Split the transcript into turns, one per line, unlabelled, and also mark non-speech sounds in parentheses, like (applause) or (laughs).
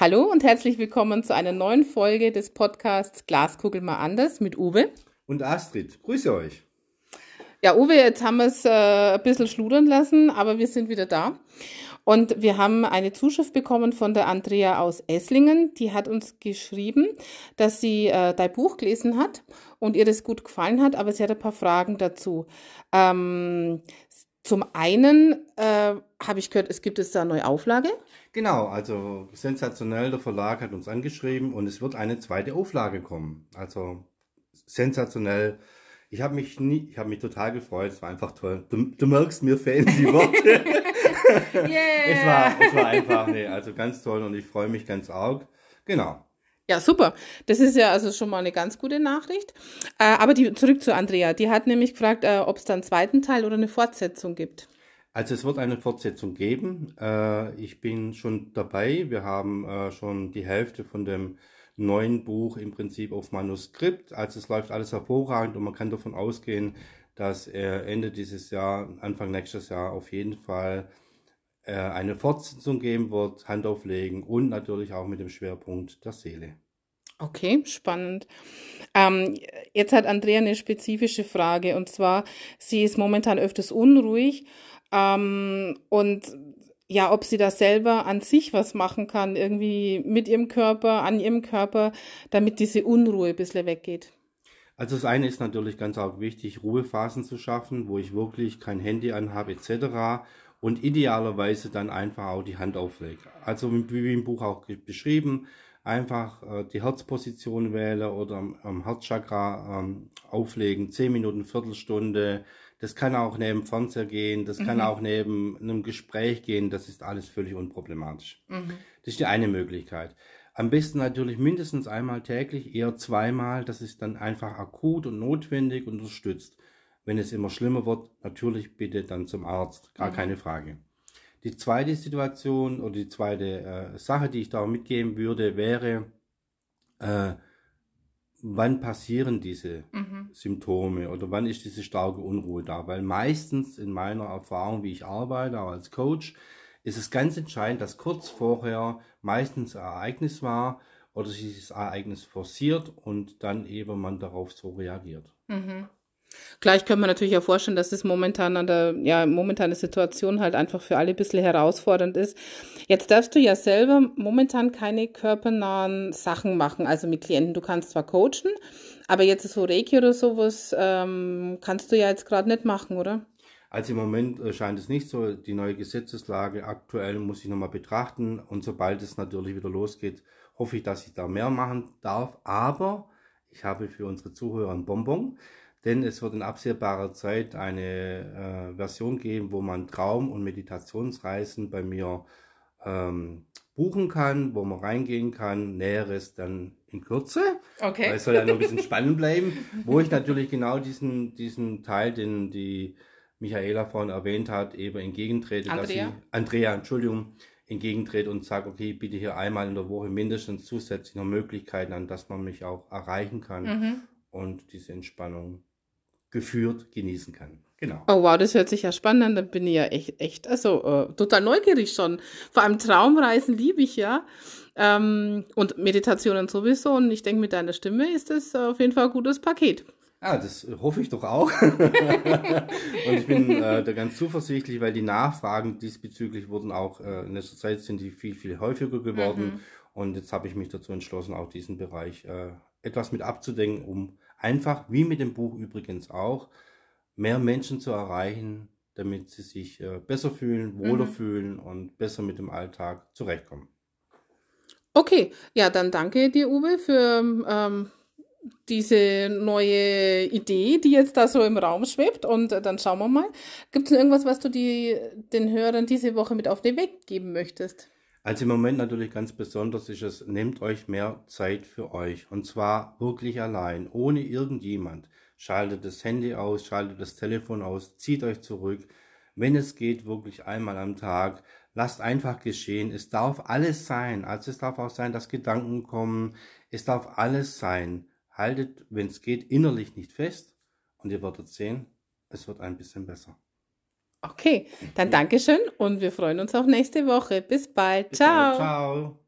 Hallo und herzlich willkommen zu einer neuen Folge des Podcasts Glaskugel mal anders mit Uwe.
Und Astrid. Grüße euch.
Ja, Uwe, jetzt haben wir es äh, ein bisschen schludern lassen, aber wir sind wieder da. Und wir haben eine Zuschrift bekommen von der Andrea aus Esslingen. Die hat uns geschrieben, dass sie äh, dein Buch gelesen hat und ihr das gut gefallen hat, aber sie hat ein paar Fragen dazu. Ähm, zum einen äh, habe ich gehört, es gibt jetzt da eine neue Auflage.
Genau, also sensationell, der Verlag hat uns angeschrieben und es wird eine zweite Auflage kommen. Also sensationell. Ich habe mich nie, ich habe mich total gefreut, es war einfach toll. Du, du merkst, mir fehlen die Worte. yeah. (laughs) (laughs) es, war, es war einfach, nee, also ganz toll und ich freue mich ganz arg. Genau.
Ja, super. Das ist ja also schon mal eine ganz gute Nachricht. Äh, aber die, zurück zu Andrea. Die hat nämlich gefragt, äh, ob es da einen zweiten Teil oder eine Fortsetzung gibt.
Also es wird eine Fortsetzung geben. Äh, ich bin schon dabei. Wir haben äh, schon die Hälfte von dem neuen Buch im Prinzip auf Manuskript. Also es läuft alles hervorragend und man kann davon ausgehen, dass Ende dieses Jahr, Anfang nächstes Jahr auf jeden Fall äh, eine Fortsetzung geben wird, Hand auflegen und natürlich auch mit dem Schwerpunkt der Seele.
Okay, spannend. Ähm, jetzt hat Andrea eine spezifische Frage und zwar, sie ist momentan öfters unruhig ähm, und ja, ob sie da selber an sich was machen kann, irgendwie mit ihrem Körper, an ihrem Körper, damit diese Unruhe ein bisschen weggeht.
Also das eine ist natürlich ganz auch wichtig, Ruhephasen zu schaffen, wo ich wirklich kein Handy anhabe etc. Und idealerweise dann einfach auch die Hand auflege. Also wie im Buch auch beschrieben, einfach äh, die Herzposition wähle oder am, am Herzchakra ähm, auflegen, 10 Minuten, Viertelstunde, das kann auch neben Fernseher gehen, das kann mhm. auch neben einem Gespräch gehen, das ist alles völlig unproblematisch. Mhm. Das ist die eine Möglichkeit. Am besten natürlich mindestens einmal täglich, eher zweimal, das ist dann einfach akut und notwendig und unterstützt. Wenn es immer schlimmer wird, natürlich bitte dann zum Arzt, gar mhm. keine Frage. Die zweite Situation oder die zweite äh, Sache, die ich da mitgeben würde, wäre, äh, wann passieren diese mhm. Symptome oder wann ist diese starke Unruhe da? Weil meistens in meiner Erfahrung, wie ich arbeite, auch als Coach, ist es ganz entscheidend, dass kurz vorher meistens ein Ereignis war oder sich dieses Ereignis forciert und dann eben man darauf so reagiert.
Mhm. Gleich können wir natürlich auch vorstellen, dass es momentan an der, ja, momentane Situation halt einfach für alle ein bisschen herausfordernd ist. Jetzt darfst du ja selber momentan keine körpernahen Sachen machen, also mit Klienten. Du kannst zwar coachen, aber jetzt so Reiki oder sowas ähm, kannst du ja jetzt gerade nicht machen, oder?
Also im Moment äh, scheint es nicht so. Die neue Gesetzeslage aktuell muss ich nochmal betrachten. Und sobald es natürlich wieder losgeht, hoffe ich, dass ich da mehr machen darf. Aber ich habe für unsere Zuhörer ein Bonbon denn es wird in absehbarer Zeit eine äh, Version geben, wo man Traum- und Meditationsreisen bei mir ähm, buchen kann, wo man reingehen kann. Näheres dann in Kürze. Okay. Weil es soll ja noch ein bisschen spannend bleiben. (laughs) Wo ich natürlich genau diesen, diesen Teil, den die Michaela vorhin erwähnt hat, eben entgegentrete.
Andrea?
Dass ich, Andrea, Entschuldigung, entgegentrete und sage, okay, bitte hier einmal in der Woche mindestens zusätzlich noch Möglichkeiten an, dass man mich auch erreichen kann mhm. und diese Entspannung geführt genießen kann. Genau.
Oh wow, das hört sich ja spannend an. Da bin ich ja echt, echt, also äh, total neugierig schon. Vor allem Traumreisen liebe ich ja. Ähm, und Meditationen sowieso. Und ich denke, mit deiner Stimme ist das auf jeden Fall ein gutes Paket.
Ja, das hoffe ich doch auch. (laughs) und ich bin äh, da ganz zuversichtlich, weil die Nachfragen diesbezüglich wurden auch äh, in letzter Zeit sind die viel, viel häufiger geworden. Mhm. Und jetzt habe ich mich dazu entschlossen, auch diesen Bereich äh, etwas mit abzudenken, um einfach, wie mit dem Buch übrigens auch, mehr Menschen zu erreichen, damit sie sich äh, besser fühlen, wohler mhm. fühlen und besser mit dem Alltag zurechtkommen.
Okay, ja, dann danke dir, Uwe, für ähm, diese neue Idee, die jetzt da so im Raum schwebt. Und äh, dann schauen wir mal. Gibt es irgendwas, was du die, den Hörern diese Woche mit auf den Weg geben möchtest?
Also im Moment natürlich ganz besonders ist es, nehmt euch mehr Zeit für euch. Und zwar wirklich allein, ohne irgendjemand. Schaltet das Handy aus, schaltet das Telefon aus, zieht euch zurück. Wenn es geht, wirklich einmal am Tag. Lasst einfach geschehen. Es darf alles sein. Also es darf auch sein, dass Gedanken kommen. Es darf alles sein. Haltet, wenn es geht, innerlich nicht fest. Und ihr werdet sehen, es wird ein bisschen besser.
Okay, dann Dankeschön und wir freuen uns auf nächste Woche. Bis bald. Ciao. Ciao.